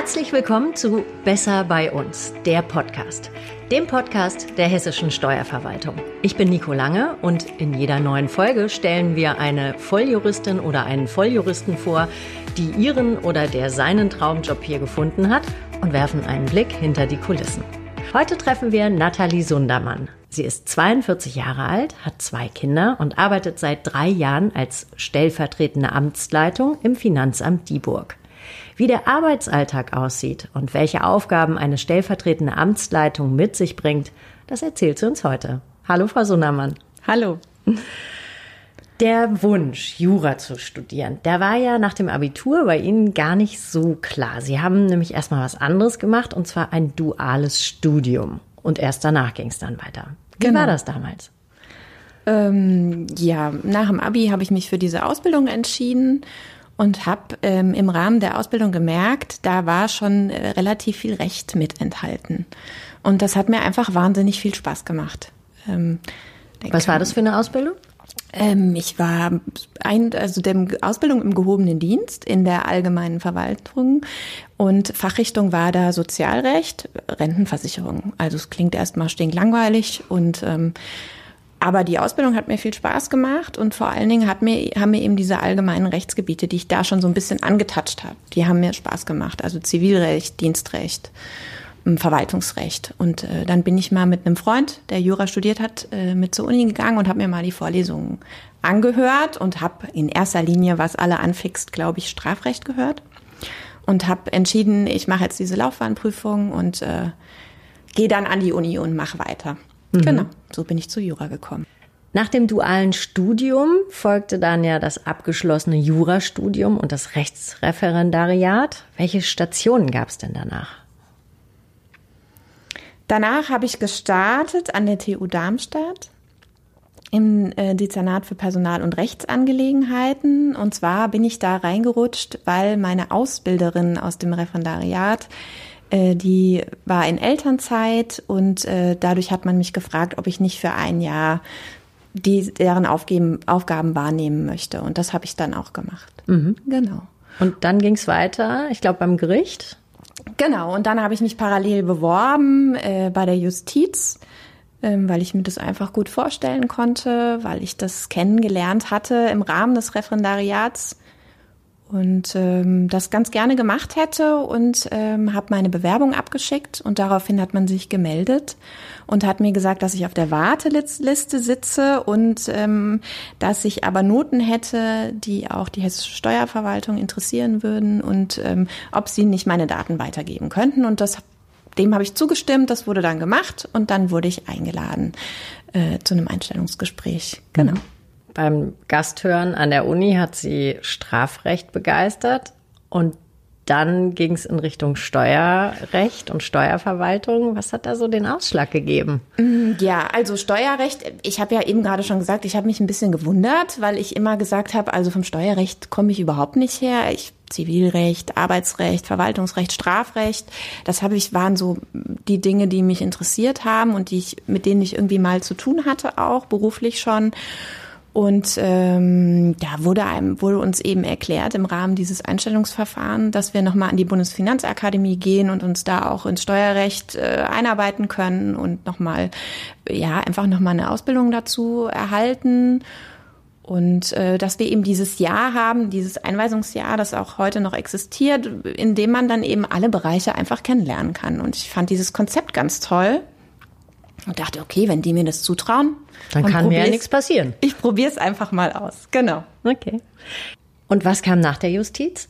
Herzlich willkommen zu Besser bei uns, der Podcast, dem Podcast der hessischen Steuerverwaltung. Ich bin Nico Lange und in jeder neuen Folge stellen wir eine Volljuristin oder einen Volljuristen vor, die ihren oder der seinen Traumjob hier gefunden hat und werfen einen Blick hinter die Kulissen. Heute treffen wir Nathalie Sundermann. Sie ist 42 Jahre alt, hat zwei Kinder und arbeitet seit drei Jahren als stellvertretende Amtsleitung im Finanzamt Dieburg. Wie der Arbeitsalltag aussieht und welche Aufgaben eine stellvertretende Amtsleitung mit sich bringt, das erzählt sie uns heute. Hallo, Frau Sundermann. Hallo. Der Wunsch, Jura zu studieren, der war ja nach dem Abitur bei Ihnen gar nicht so klar. Sie haben nämlich erstmal was anderes gemacht und zwar ein duales Studium. Und erst danach ging es dann weiter. Wie genau. war das damals? Ähm, ja, nach dem Abi habe ich mich für diese Ausbildung entschieden und habe ähm, im Rahmen der Ausbildung gemerkt, da war schon äh, relativ viel Recht mit enthalten. Und das hat mir einfach wahnsinnig viel Spaß gemacht. Ähm, Was war das für eine Ausbildung? Ähm, ich war ein, also der Ausbildung im gehobenen Dienst in der allgemeinen Verwaltung und Fachrichtung war da Sozialrecht, Rentenversicherung. Also es klingt erstmal stinklangweilig und ähm, aber die Ausbildung hat mir viel Spaß gemacht und vor allen Dingen hat mir, haben mir eben diese allgemeinen Rechtsgebiete, die ich da schon so ein bisschen angetatscht habe, die haben mir Spaß gemacht. Also Zivilrecht, Dienstrecht, ähm, Verwaltungsrecht. Und äh, dann bin ich mal mit einem Freund, der Jura studiert hat, äh, mit zur Uni gegangen und habe mir mal die Vorlesungen angehört und habe in erster Linie, was alle anfixt, glaube ich, Strafrecht gehört. Und habe entschieden, ich mache jetzt diese Laufbahnprüfung und äh, gehe dann an die Uni und mache weiter. Mhm. Genau, so bin ich zu Jura gekommen. Nach dem dualen Studium folgte dann ja das abgeschlossene Jurastudium und das Rechtsreferendariat. Welche Stationen gab es denn danach? Danach habe ich gestartet an der TU Darmstadt im äh, Dezernat für Personal- und Rechtsangelegenheiten. Und zwar bin ich da reingerutscht, weil meine Ausbilderin aus dem Referendariat die war in Elternzeit und äh, dadurch hat man mich gefragt, ob ich nicht für ein Jahr die, deren Aufgeben, Aufgaben wahrnehmen möchte. Und das habe ich dann auch gemacht. Mhm. Genau. Und dann ging es weiter, ich glaube beim Gericht. Genau, und dann habe ich mich parallel beworben äh, bei der Justiz, ähm, weil ich mir das einfach gut vorstellen konnte, weil ich das kennengelernt hatte im Rahmen des Referendariats und ähm, das ganz gerne gemacht hätte und ähm, habe meine Bewerbung abgeschickt und daraufhin hat man sich gemeldet und hat mir gesagt, dass ich auf der Warteliste sitze und ähm, dass ich aber Noten hätte, die auch die hessische Steuerverwaltung interessieren würden und ähm, ob sie nicht meine Daten weitergeben könnten und das dem habe ich zugestimmt, das wurde dann gemacht und dann wurde ich eingeladen äh, zu einem Einstellungsgespräch. Genau. Mhm. Beim Gasthören an der Uni hat sie Strafrecht begeistert und dann ging es in Richtung Steuerrecht und Steuerverwaltung. Was hat da so den Ausschlag gegeben? Mm, ja, also Steuerrecht, ich habe ja eben gerade schon gesagt, ich habe mich ein bisschen gewundert, weil ich immer gesagt habe, also vom Steuerrecht komme ich überhaupt nicht her. Ich Zivilrecht, Arbeitsrecht, Verwaltungsrecht, Strafrecht, das habe ich waren so die Dinge, die mich interessiert haben und die ich mit denen ich irgendwie mal zu tun hatte auch beruflich schon. Und ähm, da wurde, einem, wurde uns eben erklärt im Rahmen dieses Einstellungsverfahrens, dass wir nochmal an die Bundesfinanzakademie gehen und uns da auch ins Steuerrecht äh, einarbeiten können und nochmal, ja, einfach nochmal eine Ausbildung dazu erhalten. Und äh, dass wir eben dieses Jahr haben, dieses Einweisungsjahr, das auch heute noch existiert, in dem man dann eben alle Bereiche einfach kennenlernen kann. Und ich fand dieses Konzept ganz toll und dachte, okay, wenn die mir das zutrauen, dann kann mir ja nichts passieren. Ich probiere es einfach mal aus. Genau. Okay. Und was kam nach der Justiz?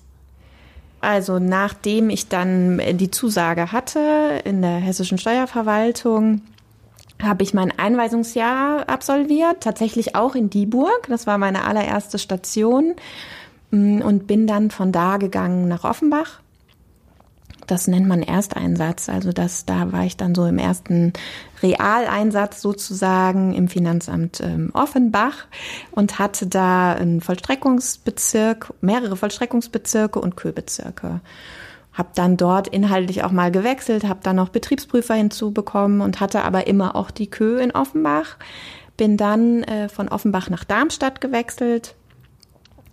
Also nachdem ich dann die Zusage hatte in der hessischen Steuerverwaltung, habe ich mein Einweisungsjahr absolviert, tatsächlich auch in Dieburg. Das war meine allererste Station mm, und bin dann von da gegangen nach Offenbach das nennt man Ersteinsatz. Also das, da war ich dann so im ersten Realeinsatz sozusagen im Finanzamt ähm, Offenbach und hatte da einen Vollstreckungsbezirk, mehrere Vollstreckungsbezirke und Köbezirke. Hab dann dort inhaltlich auch mal gewechselt, habe dann noch Betriebsprüfer hinzubekommen und hatte aber immer auch die Kö in Offenbach. Bin dann äh, von Offenbach nach Darmstadt gewechselt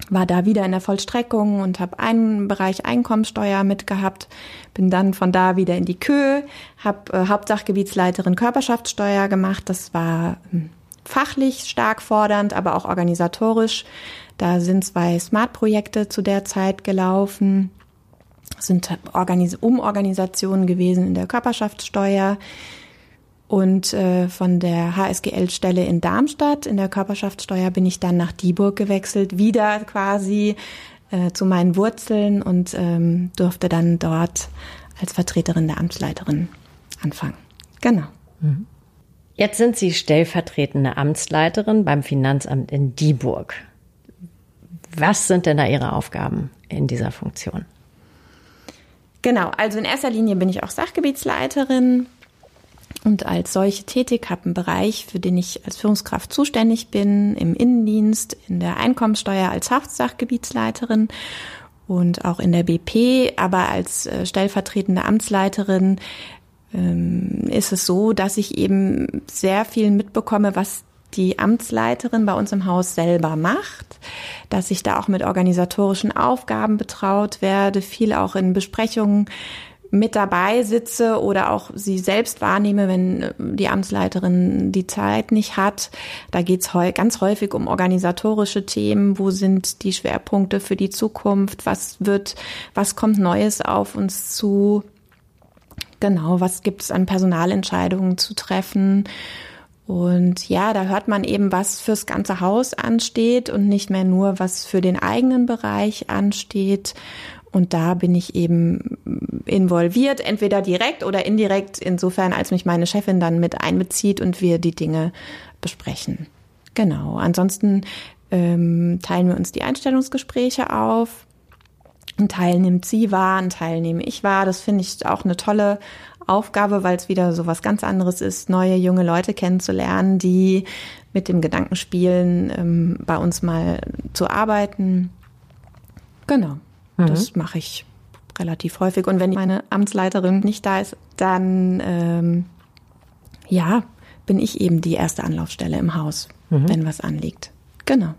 war da wieder in der Vollstreckung und habe einen Bereich Einkommensteuer mitgehabt, bin dann von da wieder in die Kö, habe äh, Hauptsachgebietsleiterin Körperschaftssteuer gemacht. Das war äh, fachlich stark fordernd, aber auch organisatorisch. Da sind zwei Smart-Projekte zu der Zeit gelaufen, sind Organis Umorganisationen gewesen in der Körperschaftssteuer und äh, von der HSGL-Stelle in Darmstadt in der Körperschaftssteuer bin ich dann nach Dieburg gewechselt, wieder quasi äh, zu meinen Wurzeln und ähm, durfte dann dort als Vertreterin der Amtsleiterin anfangen. Genau. Mhm. Jetzt sind Sie stellvertretende Amtsleiterin beim Finanzamt in Dieburg. Was sind denn da Ihre Aufgaben in dieser Funktion? Genau, also in erster Linie bin ich auch Sachgebietsleiterin und als solche tätig, habe einen Bereich, für den ich als Führungskraft zuständig bin, im Innendienst, in der Einkommensteuer als Hauptsachgebietsleiterin und auch in der BP, aber als äh, stellvertretende Amtsleiterin ähm, ist es so, dass ich eben sehr viel mitbekomme, was die Amtsleiterin bei uns im Haus selber macht, dass ich da auch mit organisatorischen Aufgaben betraut werde, viel auch in Besprechungen mit dabei sitze oder auch sie selbst wahrnehme, wenn äh, die Amtsleiterin die Zeit nicht hat. Da geht es ganz häufig um organisatorische Themen. Wo sind die Schwerpunkte für die Zukunft? Was wird, was kommt Neues auf uns zu? Genau, was gibt es an Personalentscheidungen zu treffen? Und ja, da hört man eben, was fürs ganze Haus ansteht und nicht mehr nur, was für den eigenen Bereich ansteht. Und da bin ich eben involviert, entweder direkt oder indirekt, insofern als mich meine Chefin dann mit einbezieht und wir die Dinge besprechen. Genau. Ansonsten ähm, teilen wir uns die Einstellungsgespräche auf. Ein Teil nimmt sie wahr, ein Teil nehme ich wahr. Das finde ich auch eine tolle Aufgabe, weil es wieder so was ganz anderes ist, neue junge Leute kennenzulernen, die mit dem Gedanken spielen, ähm, bei uns mal zu arbeiten. Genau. Mhm. Das mache ich relativ häufig. Und wenn meine Amtsleiterin nicht da ist, dann ähm, ja, bin ich eben die erste Anlaufstelle im Haus, mhm. wenn was anliegt. Genau.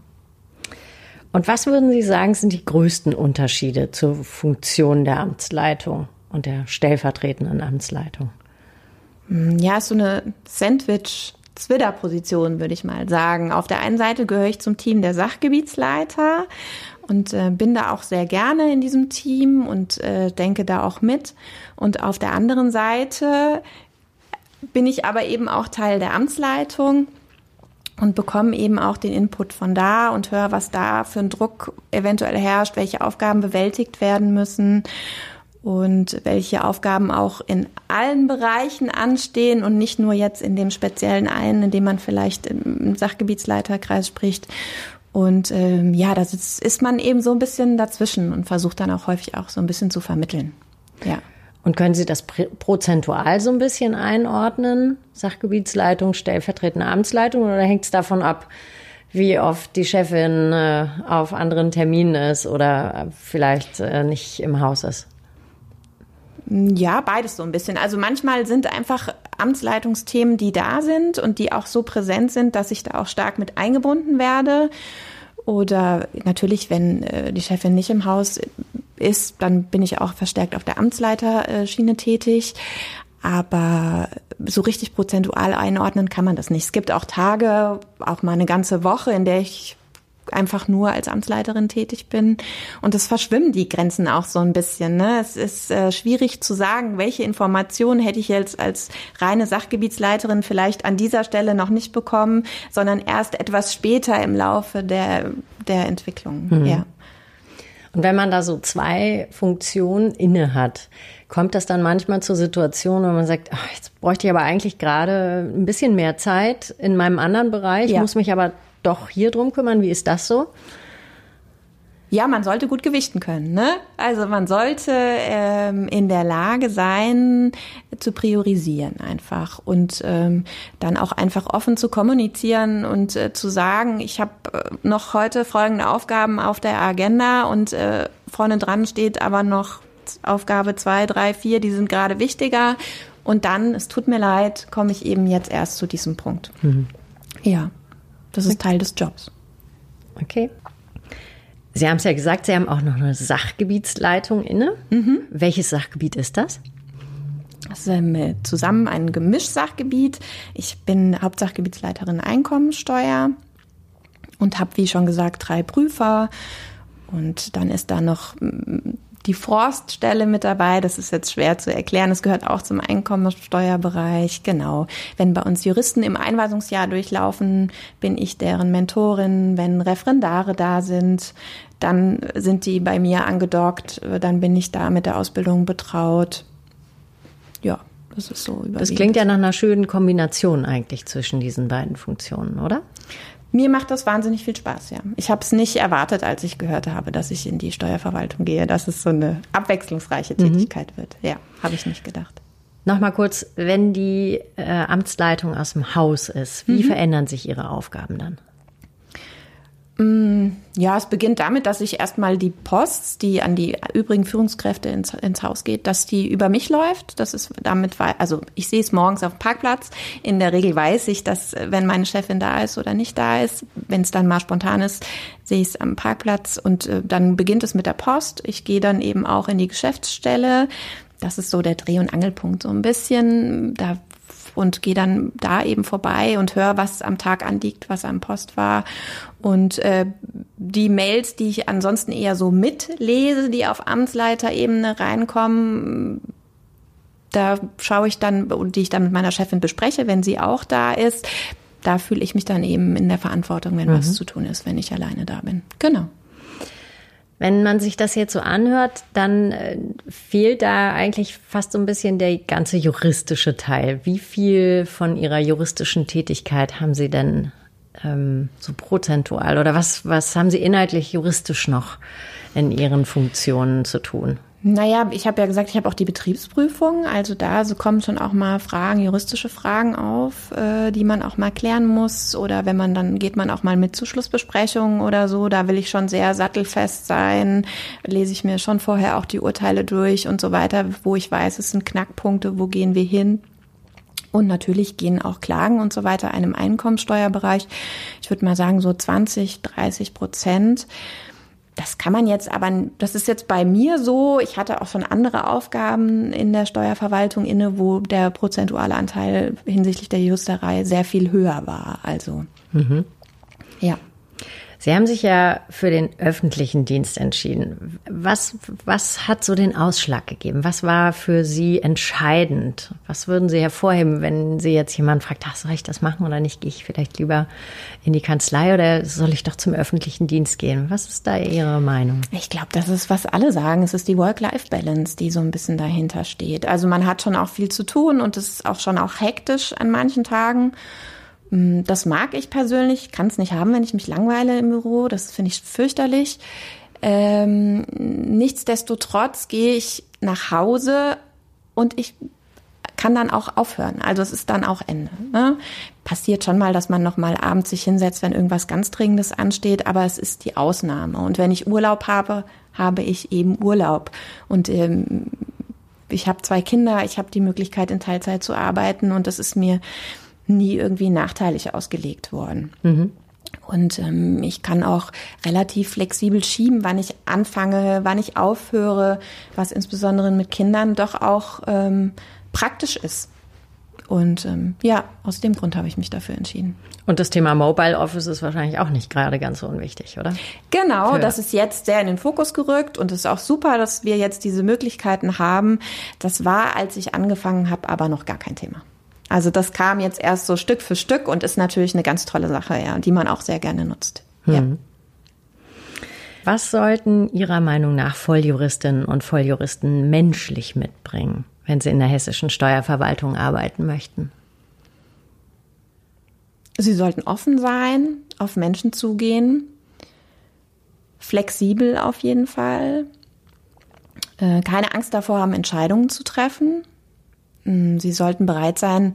Und was würden Sie sagen, sind die größten Unterschiede zur Funktion der Amtsleitung und der stellvertretenden Amtsleitung? Hm, ja, ist so eine Sandwich- Zwitter-Position, würde ich mal sagen. Auf der einen Seite gehöre ich zum Team der Sachgebietsleiter und äh, bin da auch sehr gerne in diesem Team und äh, denke da auch mit. Und auf der anderen Seite bin ich aber eben auch Teil der Amtsleitung und bekomme eben auch den Input von da und höre, was da für ein Druck eventuell herrscht, welche Aufgaben bewältigt werden müssen und welche Aufgaben auch in allen Bereichen anstehen und nicht nur jetzt in dem speziellen einen, in dem man vielleicht im Sachgebietsleiterkreis spricht. Und ähm, ja, da ist, ist man eben so ein bisschen dazwischen und versucht dann auch häufig auch so ein bisschen zu vermitteln. Ja. Und können Sie das prozentual so ein bisschen einordnen? Sachgebietsleitung, stellvertretende Amtsleitung oder hängt es davon ab, wie oft die Chefin äh, auf anderen Terminen ist oder vielleicht äh, nicht im Haus ist? Ja, beides so ein bisschen. Also manchmal sind einfach Amtsleitungsthemen, die da sind und die auch so präsent sind, dass ich da auch stark mit eingebunden werde. Oder natürlich, wenn äh, die Chefin nicht im Haus ist, dann bin ich auch verstärkt auf der Amtsleiterschiene tätig. Aber so richtig prozentual einordnen kann man das nicht. Es gibt auch Tage, auch mal eine ganze Woche, in der ich einfach nur als Amtsleiterin tätig bin. Und es verschwimmen die Grenzen auch so ein bisschen. Ne? Es ist äh, schwierig zu sagen, welche Informationen hätte ich jetzt als reine Sachgebietsleiterin vielleicht an dieser Stelle noch nicht bekommen, sondern erst etwas später im Laufe der, der Entwicklung. Mhm. Ja. Und wenn man da so zwei Funktionen inne hat, kommt das dann manchmal zur Situation, wo man sagt, ach, jetzt bräuchte ich aber eigentlich gerade ein bisschen mehr Zeit in meinem anderen Bereich, ja. muss mich aber doch hier drum kümmern. Wie ist das so? Ja, man sollte gut gewichten können. Ne? Also man sollte ähm, in der Lage sein, zu priorisieren einfach und ähm, dann auch einfach offen zu kommunizieren und äh, zu sagen, ich habe äh, noch heute folgende Aufgaben auf der Agenda und äh, vorne dran steht aber noch Aufgabe zwei, drei, vier, die sind gerade wichtiger. Und dann, es tut mir leid, komme ich eben jetzt erst zu diesem Punkt. Mhm. Ja. Das ist Teil des Jobs. Okay. Sie haben es ja gesagt, Sie haben auch noch eine Sachgebietsleitung inne. Mhm. Welches Sachgebiet ist das? Das ist ähm, zusammen ein Gemischsachgebiet. Ich bin Hauptsachgebietsleiterin Einkommensteuer und habe, wie schon gesagt, drei Prüfer. Und dann ist da noch mm, die Forststelle mit dabei. Das ist jetzt schwer zu erklären. Das gehört auch zum Einkommensteuerbereich. Genau. Wenn bei uns Juristen im Einweisungsjahr durchlaufen, bin ich deren Mentorin. Wenn Referendare da sind, dann sind die bei mir angedockt. Dann bin ich da mit der Ausbildung betraut. Ja, das ist so. Das klingt ja nach einer schönen Kombination eigentlich zwischen diesen beiden Funktionen, oder? Mir macht das wahnsinnig viel Spaß, ja. Ich habe es nicht erwartet, als ich gehört habe, dass ich in die Steuerverwaltung gehe, dass es so eine abwechslungsreiche mhm. Tätigkeit mhm. wird. Ja, habe ich nicht gedacht. Nochmal kurz, wenn die äh, Amtsleitung aus dem Haus ist, wie mhm. verändern sich Ihre Aufgaben dann? Mm, ja, es beginnt damit, dass ich erstmal die Post, die an die übrigen Führungskräfte ins, ins, Haus geht, dass die über mich läuft. Das ist damit, also ich sehe es morgens auf dem Parkplatz. In der Regel weiß ich, dass wenn meine Chefin da ist oder nicht da ist, wenn es dann mal spontan ist, sehe ich es am Parkplatz und äh, dann beginnt es mit der Post. Ich gehe dann eben auch in die Geschäftsstelle. Das ist so der Dreh- und Angelpunkt so ein bisschen. Da und gehe dann da eben vorbei und höre, was am Tag anliegt, was am Post war. Und äh, die Mails, die ich ansonsten eher so mitlese, die auf Amtsleiterebene reinkommen, da schaue ich dann, die ich dann mit meiner Chefin bespreche, wenn sie auch da ist. Da fühle ich mich dann eben in der Verantwortung, wenn mhm. was zu tun ist, wenn ich alleine da bin. Genau. Wenn man sich das jetzt so anhört, dann äh, fehlt da eigentlich fast so ein bisschen der ganze juristische Teil. Wie viel von Ihrer juristischen Tätigkeit haben Sie denn ähm, so prozentual oder was, was haben Sie inhaltlich juristisch noch in Ihren Funktionen zu tun? Naja, ich habe ja gesagt, ich habe auch die Betriebsprüfung. Also da so kommen schon auch mal Fragen, juristische Fragen auf, äh, die man auch mal klären muss. Oder wenn man dann geht man auch mal mit zu Schlussbesprechungen oder so. Da will ich schon sehr sattelfest sein. Lese ich mir schon vorher auch die Urteile durch und so weiter, wo ich weiß, es sind Knackpunkte, wo gehen wir hin. Und natürlich gehen auch Klagen und so weiter einem Einkommensteuerbereich. Ich würde mal sagen so 20, 30 Prozent. Das kann man jetzt aber, das ist jetzt bei mir so. Ich hatte auch schon andere Aufgaben in der Steuerverwaltung inne, wo der prozentuale Anteil hinsichtlich der Justerei sehr viel höher war. Also, mhm. ja. Sie haben sich ja für den öffentlichen Dienst entschieden. Was, was hat so den Ausschlag gegeben? Was war für Sie entscheidend? Was würden Sie hervorheben, wenn Sie jetzt jemanden fragt, ach, soll ich das machen oder nicht? Gehe ich vielleicht lieber in die Kanzlei oder soll ich doch zum öffentlichen Dienst gehen? Was ist da Ihre Meinung? Ich glaube, das ist, was alle sagen. Es ist die Work-Life-Balance, die so ein bisschen dahinter steht. Also man hat schon auch viel zu tun und es ist auch schon auch hektisch an manchen Tagen. Mm, das mag ich persönlich, kann es nicht haben, wenn ich mich langweile im Büro. Das finde ich fürchterlich. Ähm, nichtsdestotrotz gehe ich nach Hause und ich kann dann auch aufhören. Also es ist dann auch Ende. Ne? Passiert schon mal, dass man noch mal abends sich hinsetzt, wenn irgendwas ganz Dringendes ansteht, aber es ist die Ausnahme. Und wenn ich Urlaub habe, habe ich eben Urlaub. Und ähm, ich habe zwei Kinder, ich habe die Möglichkeit, in Teilzeit zu arbeiten und das ist mir nie irgendwie nachteilig ausgelegt worden. Mhm. Und ähm, ich kann auch relativ flexibel schieben, wann ich anfange, wann ich aufhöre, was insbesondere mit Kindern doch auch ähm, praktisch ist. Und ähm, ja, aus dem Grund habe ich mich dafür entschieden. Und das Thema Mobile Office ist wahrscheinlich auch nicht gerade ganz so unwichtig, oder? Genau, Für das ist jetzt sehr in den Fokus gerückt und es ist auch super, dass wir jetzt diese Möglichkeiten haben. Das war, als ich angefangen habe, aber noch gar kein Thema. Also das kam jetzt erst so Stück für Stück und ist natürlich eine ganz tolle Sache, ja, die man auch sehr gerne nutzt. Mhm. Ja. Was sollten Ihrer Meinung nach Volljuristinnen und Volljuristen menschlich mitbringen, wenn sie in der hessischen Steuerverwaltung arbeiten möchten? Sie sollten offen sein, auf Menschen zugehen, flexibel auf jeden Fall, äh, keine Angst davor haben, Entscheidungen zu treffen, hm, sie sollten bereit sein,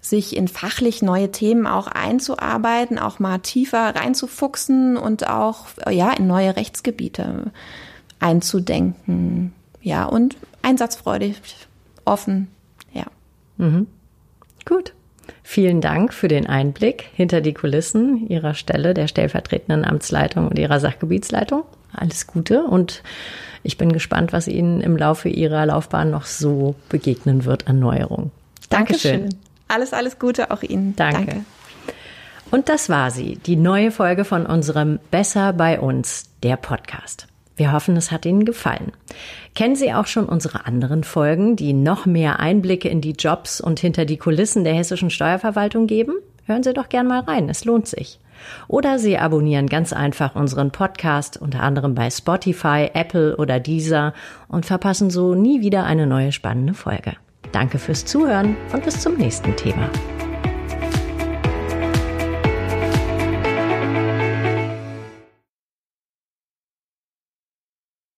sich in fachlich neue Themen auch einzuarbeiten, auch mal tiefer reinzufuchsen und auch ja in neue Rechtsgebiete einzudenken. Ja, und einsatzfreudig, offen, ja. Mhm. Gut. Vielen Dank für den Einblick hinter die Kulissen Ihrer Stelle, der stellvertretenden Amtsleitung und Ihrer Sachgebietsleitung. Alles Gute und ich bin gespannt, was Ihnen im Laufe Ihrer Laufbahn noch so begegnen wird an Neuerungen. Dankeschön. Dankeschön. Alles, alles Gute auch Ihnen. Danke. Danke. Und das war sie, die neue Folge von unserem Besser bei uns, der Podcast. Wir hoffen, es hat Ihnen gefallen. Kennen Sie auch schon unsere anderen Folgen, die noch mehr Einblicke in die Jobs und hinter die Kulissen der hessischen Steuerverwaltung geben? Hören Sie doch gern mal rein, es lohnt sich. Oder Sie abonnieren ganz einfach unseren Podcast unter anderem bei Spotify, Apple oder Deezer und verpassen so nie wieder eine neue spannende Folge. Danke fürs Zuhören und bis zum nächsten Thema.